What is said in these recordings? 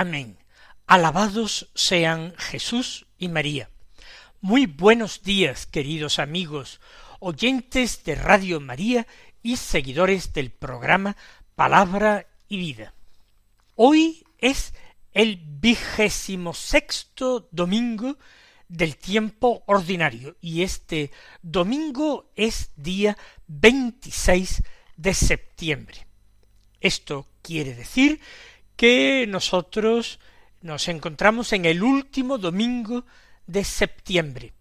Amén. Alabados sean Jesús y María. Muy buenos días, queridos amigos, oyentes de Radio María y seguidores del programa Palabra y Vida. Hoy es el vigésimo sexto domingo del tiempo ordinario y este domingo es día 26 de septiembre. Esto quiere decir que nosotros nos encontramos en el último domingo de septiembre.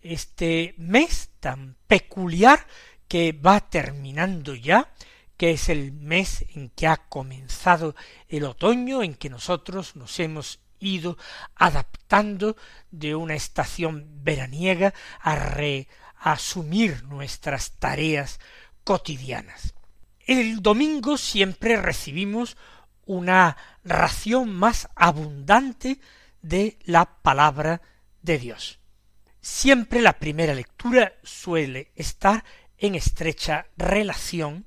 Este mes tan peculiar que va terminando ya, que es el mes en que ha comenzado el otoño, en que nosotros nos hemos ido adaptando de una estación veraniega a reasumir nuestras tareas cotidianas. El domingo siempre recibimos una ración más abundante de la palabra de Dios. Siempre la primera lectura suele estar en estrecha relación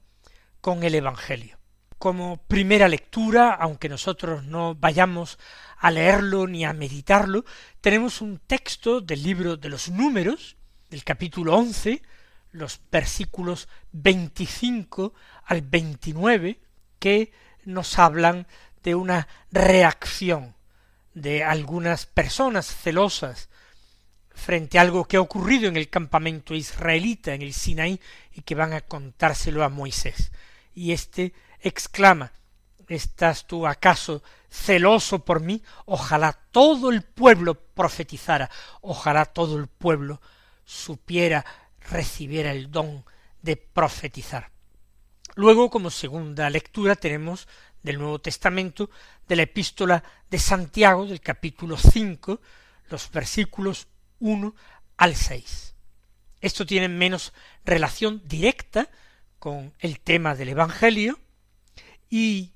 con el Evangelio. Como primera lectura, aunque nosotros no vayamos a leerlo ni a meditarlo, tenemos un texto del libro de los números, del capítulo once, los versículos 25 al 29 que nos hablan de una reacción de algunas personas celosas frente a algo que ha ocurrido en el campamento israelita en el Sinaí y que van a contárselo a Moisés. Y éste exclama ¿Estás tú acaso celoso por mí? Ojalá todo el pueblo profetizara, ojalá todo el pueblo supiera recibiera el don de profetizar. Luego, como segunda lectura, tenemos del Nuevo Testamento, de la epístola de Santiago, del capítulo cinco, los versículos uno al seis. Esto tiene menos relación directa con el tema del Evangelio y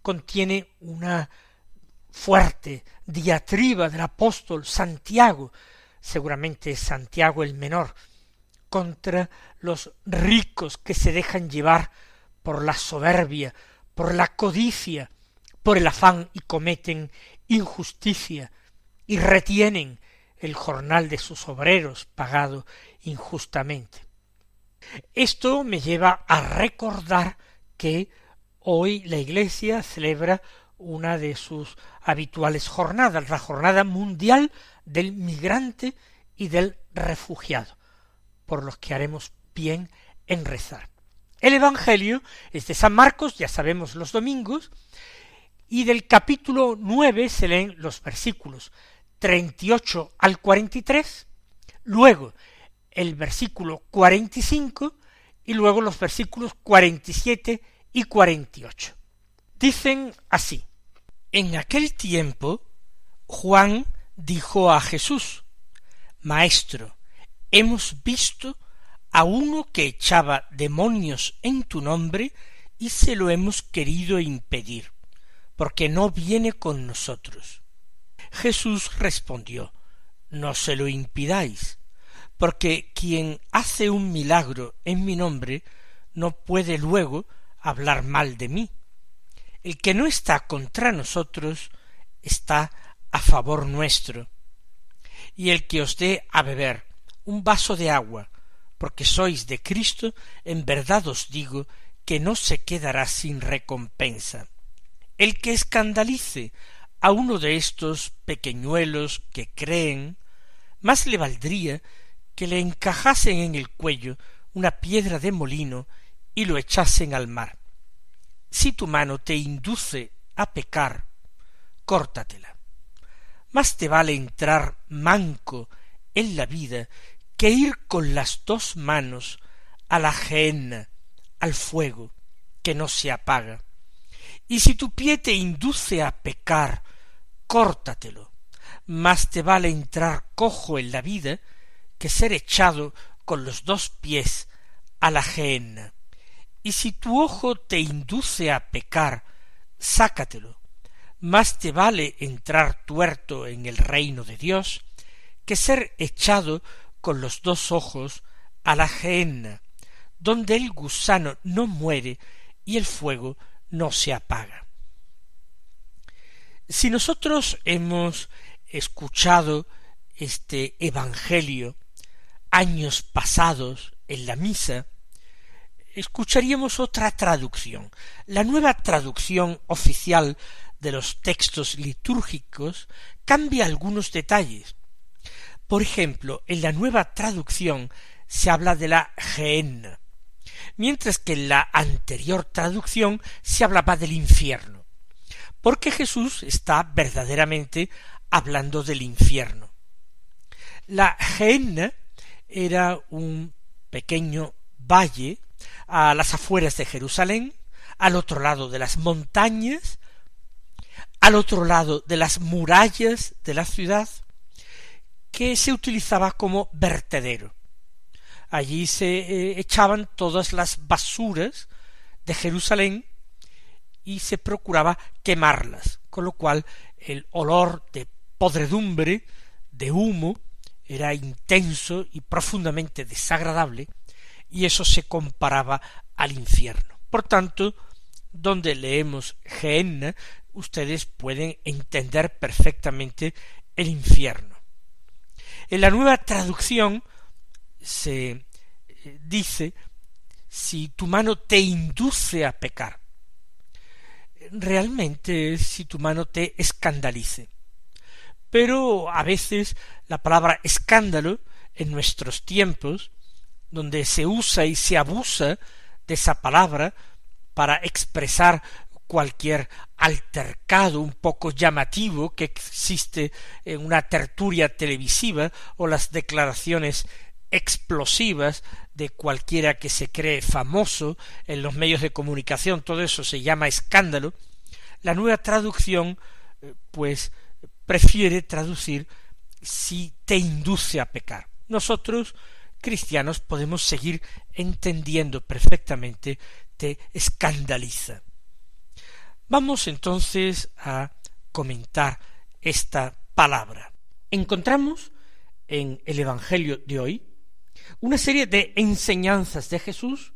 contiene una fuerte diatriba del apóstol Santiago, seguramente Santiago el menor, contra los ricos que se dejan llevar por la soberbia, por la codicia, por el afán y cometen injusticia y retienen el jornal de sus obreros pagado injustamente. Esto me lleva a recordar que hoy la Iglesia celebra una de sus habituales jornadas, la jornada mundial del migrante y del refugiado por los que haremos bien en rezar. El Evangelio es de San Marcos, ya sabemos los domingos, y del capítulo nueve se leen los versículos treinta y ocho al cuarenta y tres, luego el versículo cuarenta y cinco y luego los versículos cuarenta y siete y cuarenta y ocho. Dicen así, en aquel tiempo Juan dijo a Jesús, Maestro, hemos visto a uno que echaba demonios en tu nombre y se lo hemos querido impedir, porque no viene con nosotros. Jesús respondió, No se lo impidáis, porque quien hace un milagro en mi nombre no puede luego hablar mal de mí. El que no está contra nosotros está a favor nuestro. Y el que os dé a beber un vaso de agua, porque sois de Cristo, en verdad os digo que no se quedará sin recompensa. El que escandalice a uno de estos pequeñuelos que creen, más le valdría que le encajasen en el cuello una piedra de molino y lo echasen al mar. Si tu mano te induce a pecar, córtatela. Más te vale entrar manco en la vida que ir con las dos manos a la gehenna, al fuego, que no se apaga, Y si tu pie te induce a pecar, córtatelo. Más te vale entrar cojo en la vida que ser echado con los dos pies a la gehenna. Y si tu ojo te induce a pecar, sácatelo. Más te vale entrar tuerto en el reino de Dios que ser echado con los dos ojos a la gehenna, donde el gusano no muere y el fuego no se apaga. Si nosotros hemos escuchado este Evangelio años pasados en la misa, escucharíamos otra traducción. La nueva traducción oficial de los textos litúrgicos cambia algunos detalles. Por ejemplo, en la nueva traducción se habla de la gehenna, mientras que en la anterior traducción se hablaba del infierno, porque Jesús está verdaderamente hablando del infierno. La Gehenna era un pequeño valle a las afueras de Jerusalén, al otro lado de las montañas, al otro lado de las murallas de la ciudad, que se utilizaba como vertedero. Allí se eh, echaban todas las basuras de Jerusalén y se procuraba quemarlas, con lo cual el olor de podredumbre, de humo, era intenso y profundamente desagradable, y eso se comparaba al infierno. Por tanto, donde leemos Gehenna, ustedes pueden entender perfectamente el infierno. En la nueva traducción se eh, dice si tu mano te induce a pecar. Realmente si tu mano te escandalice. Pero a veces la palabra escándalo en nuestros tiempos, donde se usa y se abusa de esa palabra para expresar cualquier altercado un poco llamativo que existe en una tertulia televisiva o las declaraciones explosivas de cualquiera que se cree famoso en los medios de comunicación, todo eso se llama escándalo, la nueva traducción eh, pues prefiere traducir si te induce a pecar. Nosotros, cristianos, podemos seguir entendiendo perfectamente te escandaliza. Vamos entonces a comentar esta palabra. Encontramos en el Evangelio de hoy una serie de enseñanzas de Jesús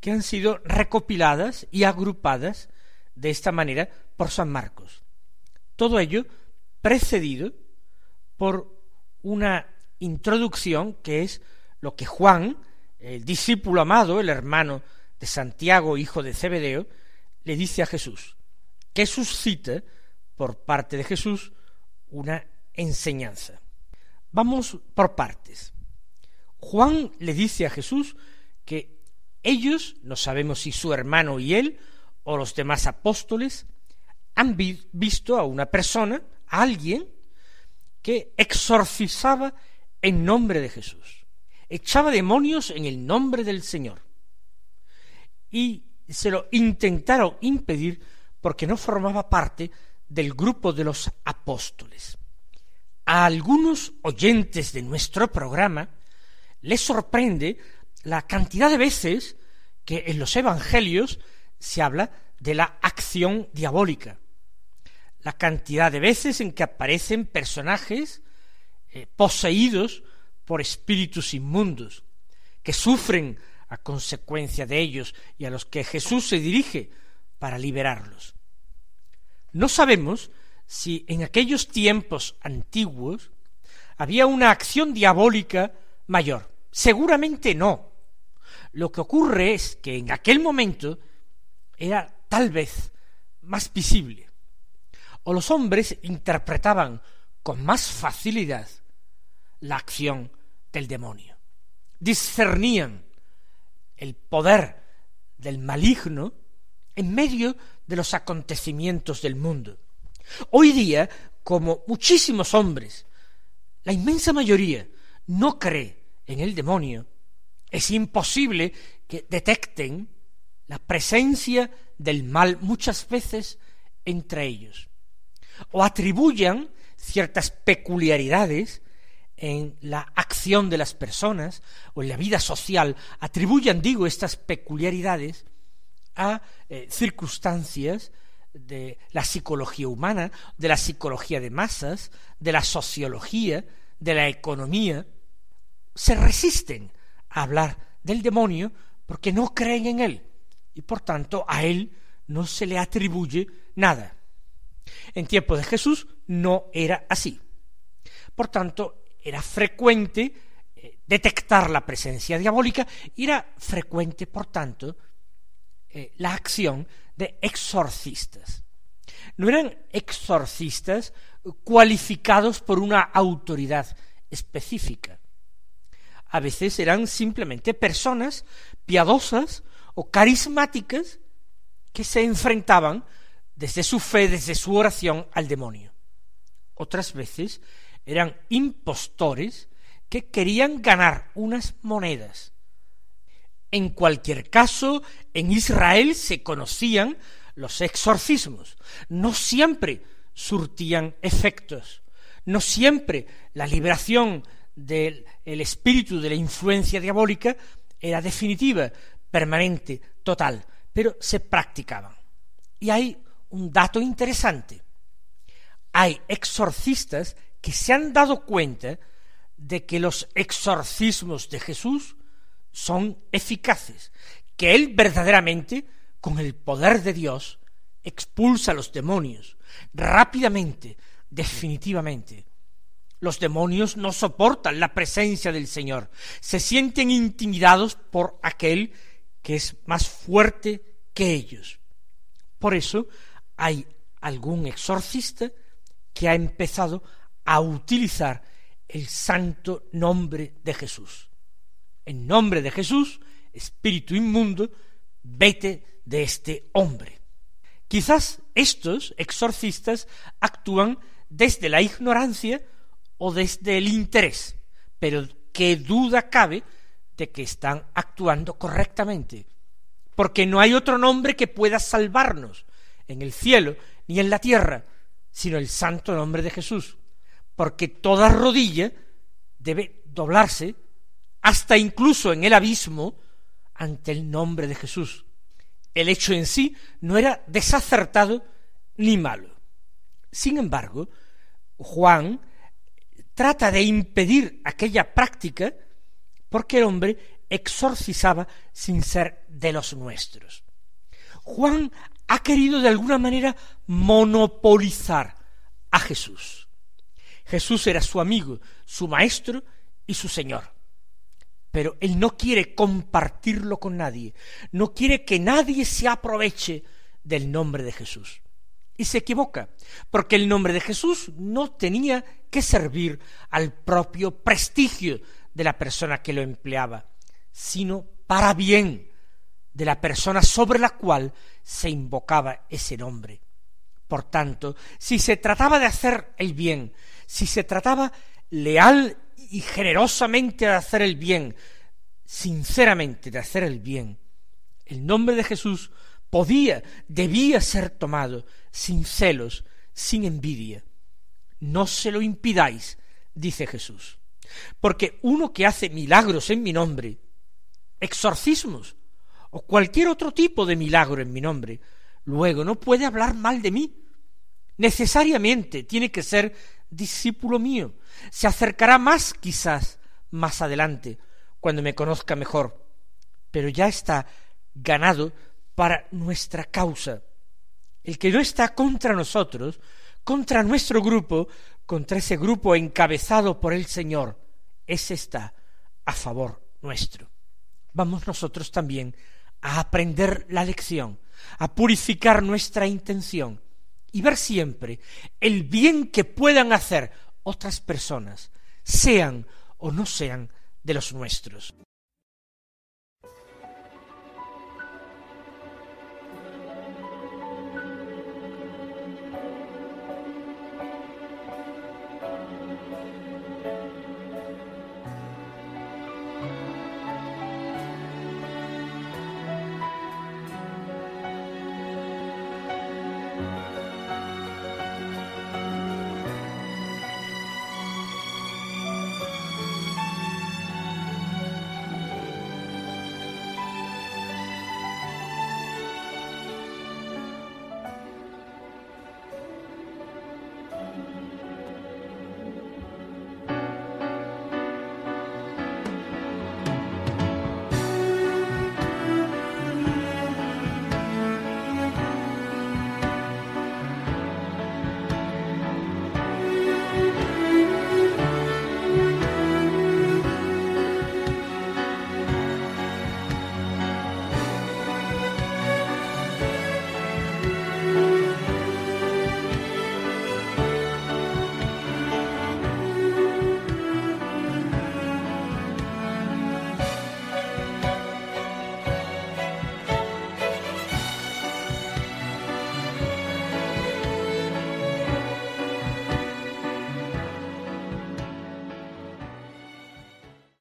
que han sido recopiladas y agrupadas de esta manera por San Marcos. Todo ello precedido por una introducción que es lo que Juan, el discípulo amado, el hermano de Santiago, hijo de Zebedeo, le dice a Jesús, que suscita por parte de Jesús una enseñanza. Vamos por partes. Juan le dice a Jesús que ellos, no sabemos si su hermano y él, o los demás apóstoles, han visto a una persona, a alguien, que exorcizaba en nombre de Jesús, echaba demonios en el nombre del Señor. Y se lo intentaron impedir porque no formaba parte del grupo de los apóstoles. A algunos oyentes de nuestro programa les sorprende la cantidad de veces que en los evangelios se habla de la acción diabólica, la cantidad de veces en que aparecen personajes eh, poseídos por espíritus inmundos, que sufren a consecuencia de ellos y a los que Jesús se dirige para liberarlos. No sabemos si en aquellos tiempos antiguos había una acción diabólica mayor. Seguramente no. Lo que ocurre es que en aquel momento era tal vez más visible. O los hombres interpretaban con más facilidad la acción del demonio. Discernían el poder del maligno en medio de los acontecimientos del mundo. Hoy día, como muchísimos hombres, la inmensa mayoría no cree en el demonio, es imposible que detecten la presencia del mal muchas veces entre ellos, o atribuyan ciertas peculiaridades en la acción de las personas o en la vida social, atribuyan, digo, estas peculiaridades a eh, circunstancias de la psicología humana, de la psicología de masas, de la sociología, de la economía, se resisten a hablar del demonio porque no creen en él y por tanto a él no se le atribuye nada. En tiempo de Jesús no era así. Por tanto, era frecuente eh, detectar la presencia diabólica y era frecuente, por tanto, eh, la acción de exorcistas. No eran exorcistas cualificados por una autoridad específica. A veces eran simplemente personas piadosas o carismáticas que se enfrentaban desde su fe, desde su oración al demonio. Otras veces eran impostores que querían ganar unas monedas. En cualquier caso, en Israel se conocían los exorcismos. No siempre surtían efectos. No siempre la liberación del espíritu de la influencia diabólica era definitiva, permanente, total, pero se practicaban. Y hay un dato interesante. Hay exorcistas que se han dado cuenta de que los exorcismos de Jesús son eficaces, que Él verdaderamente, con el poder de Dios, expulsa a los demonios rápidamente, definitivamente. Los demonios no soportan la presencia del Señor, se sienten intimidados por aquel que es más fuerte que ellos. Por eso hay algún exorcista que ha empezado a utilizar el santo nombre de Jesús. En nombre de Jesús, espíritu inmundo, vete de este hombre. Quizás estos exorcistas actúan desde la ignorancia o desde el interés, pero qué duda cabe de que están actuando correctamente, porque no hay otro nombre que pueda salvarnos en el cielo ni en la tierra, sino el santo nombre de Jesús porque toda rodilla debe doblarse hasta incluso en el abismo ante el nombre de Jesús. El hecho en sí no era desacertado ni malo. Sin embargo, Juan trata de impedir aquella práctica porque el hombre exorcizaba sin ser de los nuestros. Juan ha querido de alguna manera monopolizar a Jesús. Jesús era su amigo, su maestro y su Señor. Pero él no quiere compartirlo con nadie, no quiere que nadie se aproveche del nombre de Jesús. Y se equivoca, porque el nombre de Jesús no tenía que servir al propio prestigio de la persona que lo empleaba, sino para bien de la persona sobre la cual se invocaba ese nombre. Por tanto, si se trataba de hacer el bien, si se trataba leal y generosamente de hacer el bien, sinceramente de hacer el bien, el nombre de Jesús podía, debía ser tomado sin celos, sin envidia. No se lo impidáis, dice Jesús, porque uno que hace milagros en mi nombre, exorcismos, o cualquier otro tipo de milagro en mi nombre, luego no puede hablar mal de mí. Necesariamente tiene que ser discípulo mío. Se acercará más quizás más adelante, cuando me conozca mejor, pero ya está ganado para nuestra causa. El que no está contra nosotros, contra nuestro grupo, contra ese grupo encabezado por el Señor, ese está a favor nuestro. Vamos nosotros también a aprender la lección, a purificar nuestra intención, y ver siempre el bien que puedan hacer otras personas, sean o no sean de los nuestros.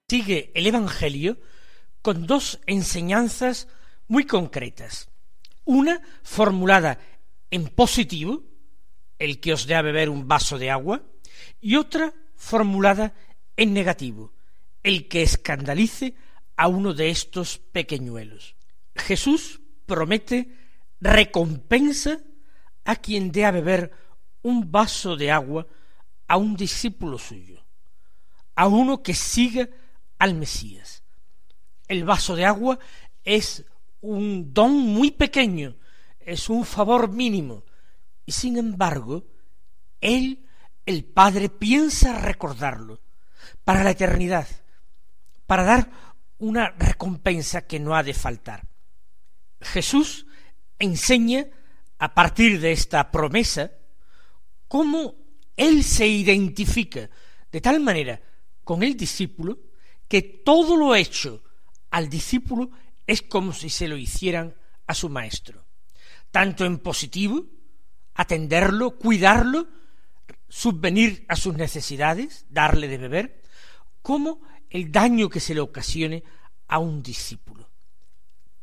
Sigue el Evangelio con dos enseñanzas muy concretas. Una formulada en positivo, el que os dé a beber un vaso de agua, y otra formulada en negativo, el que escandalice a uno de estos pequeñuelos. Jesús promete recompensa a quien dé a beber un vaso de agua a un discípulo suyo, a uno que siga al Mesías. El vaso de agua es un don muy pequeño, es un favor mínimo, y sin embargo, Él, el Padre, piensa recordarlo para la eternidad, para dar una recompensa que no ha de faltar. Jesús enseña, a partir de esta promesa, cómo Él se identifica de tal manera con el discípulo que todo lo hecho al discípulo es como si se lo hicieran a su maestro, tanto en positivo, atenderlo, cuidarlo, subvenir a sus necesidades, darle de beber, como el daño que se le ocasione a un discípulo.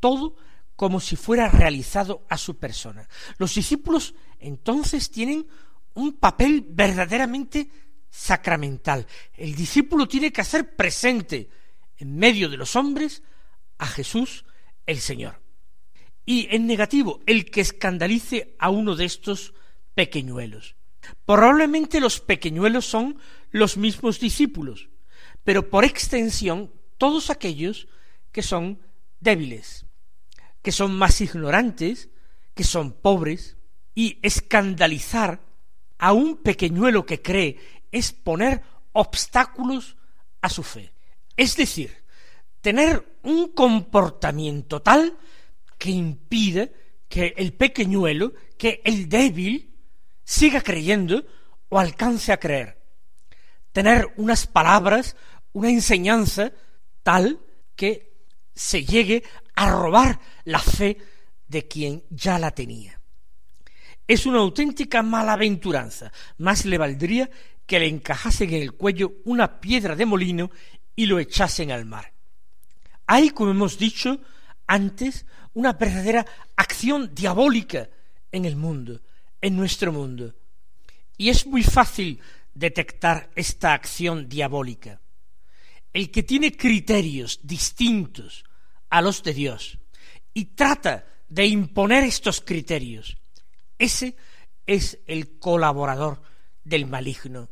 Todo como si fuera realizado a su persona. Los discípulos entonces tienen un papel verdaderamente sacramental. El discípulo tiene que hacer presente en medio de los hombres a Jesús el Señor. Y en negativo, el que escandalice a uno de estos pequeñuelos. Probablemente los pequeñuelos son los mismos discípulos, pero por extensión todos aquellos que son débiles, que son más ignorantes, que son pobres, y escandalizar a un pequeñuelo que cree es poner obstáculos a su fe. Es decir, tener un comportamiento tal que impida que el pequeñuelo, que el débil, siga creyendo o alcance a creer. Tener unas palabras, una enseñanza tal que se llegue a robar la fe de quien ya la tenía. Es una auténtica malaventuranza. Más le valdría que le encajasen en el cuello una piedra de molino y lo echasen al mar. Hay, como hemos dicho antes, una verdadera acción diabólica en el mundo, en nuestro mundo. Y es muy fácil detectar esta acción diabólica. El que tiene criterios distintos a los de Dios y trata de imponer estos criterios, ese es el colaborador del maligno.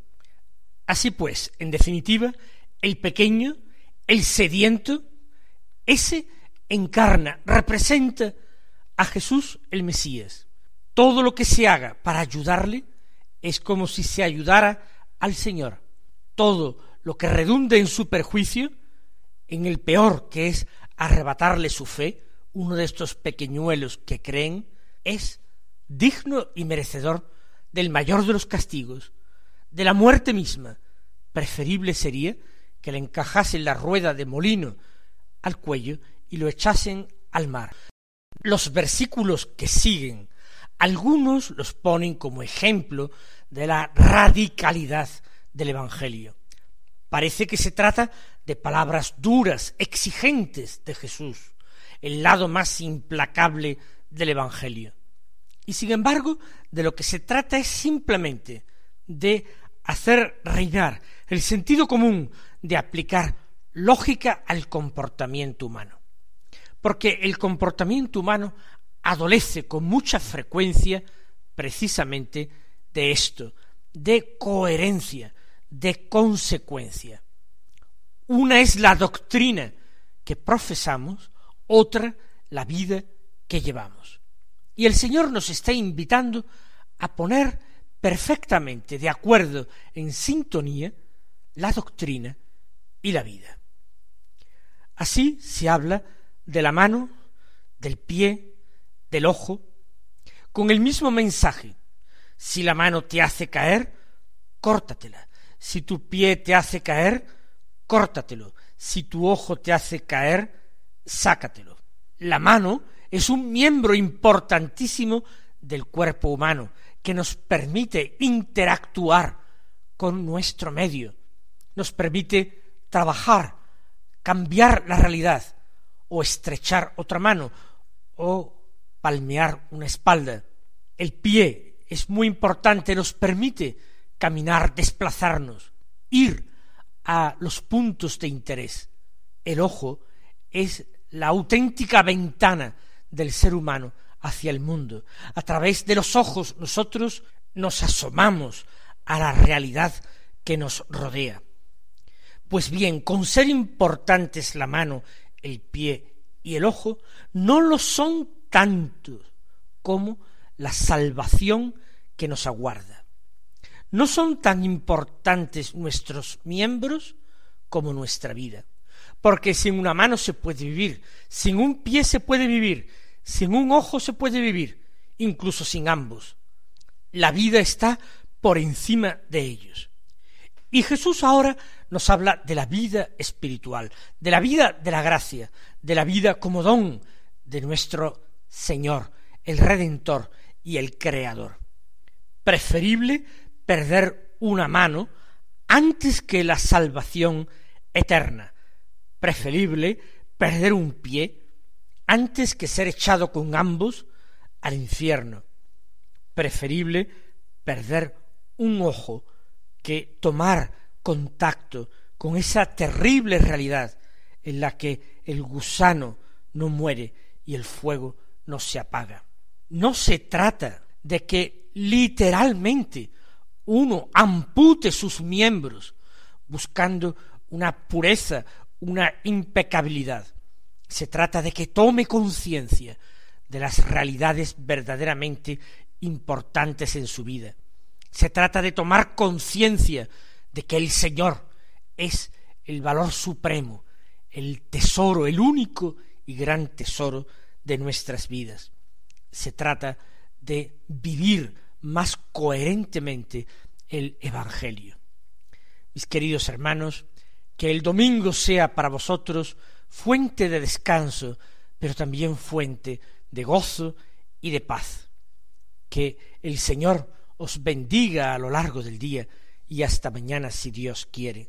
Así pues, en definitiva, el pequeño, el sediento, ese encarna, representa a Jesús el Mesías. Todo lo que se haga para ayudarle es como si se ayudara al Señor. Todo lo que redunde en su perjuicio, en el peor que es arrebatarle su fe, uno de estos pequeñuelos que creen, es digno y merecedor del mayor de los castigos, de la muerte misma. Preferible sería que le encajasen la rueda de molino al cuello y lo echasen al mar. Los versículos que siguen, algunos los ponen como ejemplo de la radicalidad del Evangelio. Parece que se trata de palabras duras, exigentes de Jesús, el lado más implacable del Evangelio. Y sin embargo, de lo que se trata es simplemente de hacer reinar el sentido común, de aplicar lógica al comportamiento humano. Porque el comportamiento humano adolece con mucha frecuencia precisamente de esto, de coherencia, de consecuencia. Una es la doctrina que profesamos, otra la vida que llevamos. Y el Señor nos está invitando a poner perfectamente de acuerdo, en sintonía, la doctrina y la vida. Así se habla de la mano, del pie, del ojo, con el mismo mensaje. Si la mano te hace caer, córtatela. Si tu pie te hace caer, córtatelo. Si tu ojo te hace caer, sácatelo. La mano es un miembro importantísimo del cuerpo humano que nos permite interactuar con nuestro medio, nos permite trabajar, cambiar la realidad, o estrechar otra mano, o palmear una espalda. El pie es muy importante, nos permite caminar, desplazarnos, ir a los puntos de interés. El ojo es la auténtica ventana del ser humano hacia el mundo. A través de los ojos nosotros nos asomamos a la realidad que nos rodea. Pues bien, con ser importantes la mano, el pie y el ojo, no lo son tanto como la salvación que nos aguarda. No son tan importantes nuestros miembros como nuestra vida, porque sin una mano se puede vivir, sin un pie se puede vivir, sin un ojo se puede vivir, incluso sin ambos. La vida está por encima de ellos. Y Jesús ahora nos habla de la vida espiritual, de la vida de la gracia, de la vida como don de nuestro Señor, el Redentor y el Creador. Preferible perder una mano antes que la salvación eterna. Preferible perder un pie antes que ser echado con ambos al infierno. Preferible perder un ojo que tomar contacto con esa terrible realidad en la que el gusano no muere y el fuego no se apaga. No se trata de que literalmente uno ampute sus miembros buscando una pureza, una impecabilidad. Se trata de que tome conciencia de las realidades verdaderamente importantes en su vida. Se trata de tomar conciencia de que el Señor es el valor supremo, el tesoro, el único y gran tesoro de nuestras vidas. Se trata de vivir más coherentemente el Evangelio. Mis queridos hermanos, que el domingo sea para vosotros fuente de descanso, pero también fuente de gozo y de paz. Que el Señor os bendiga a lo largo del día y hasta mañana si Dios quiere.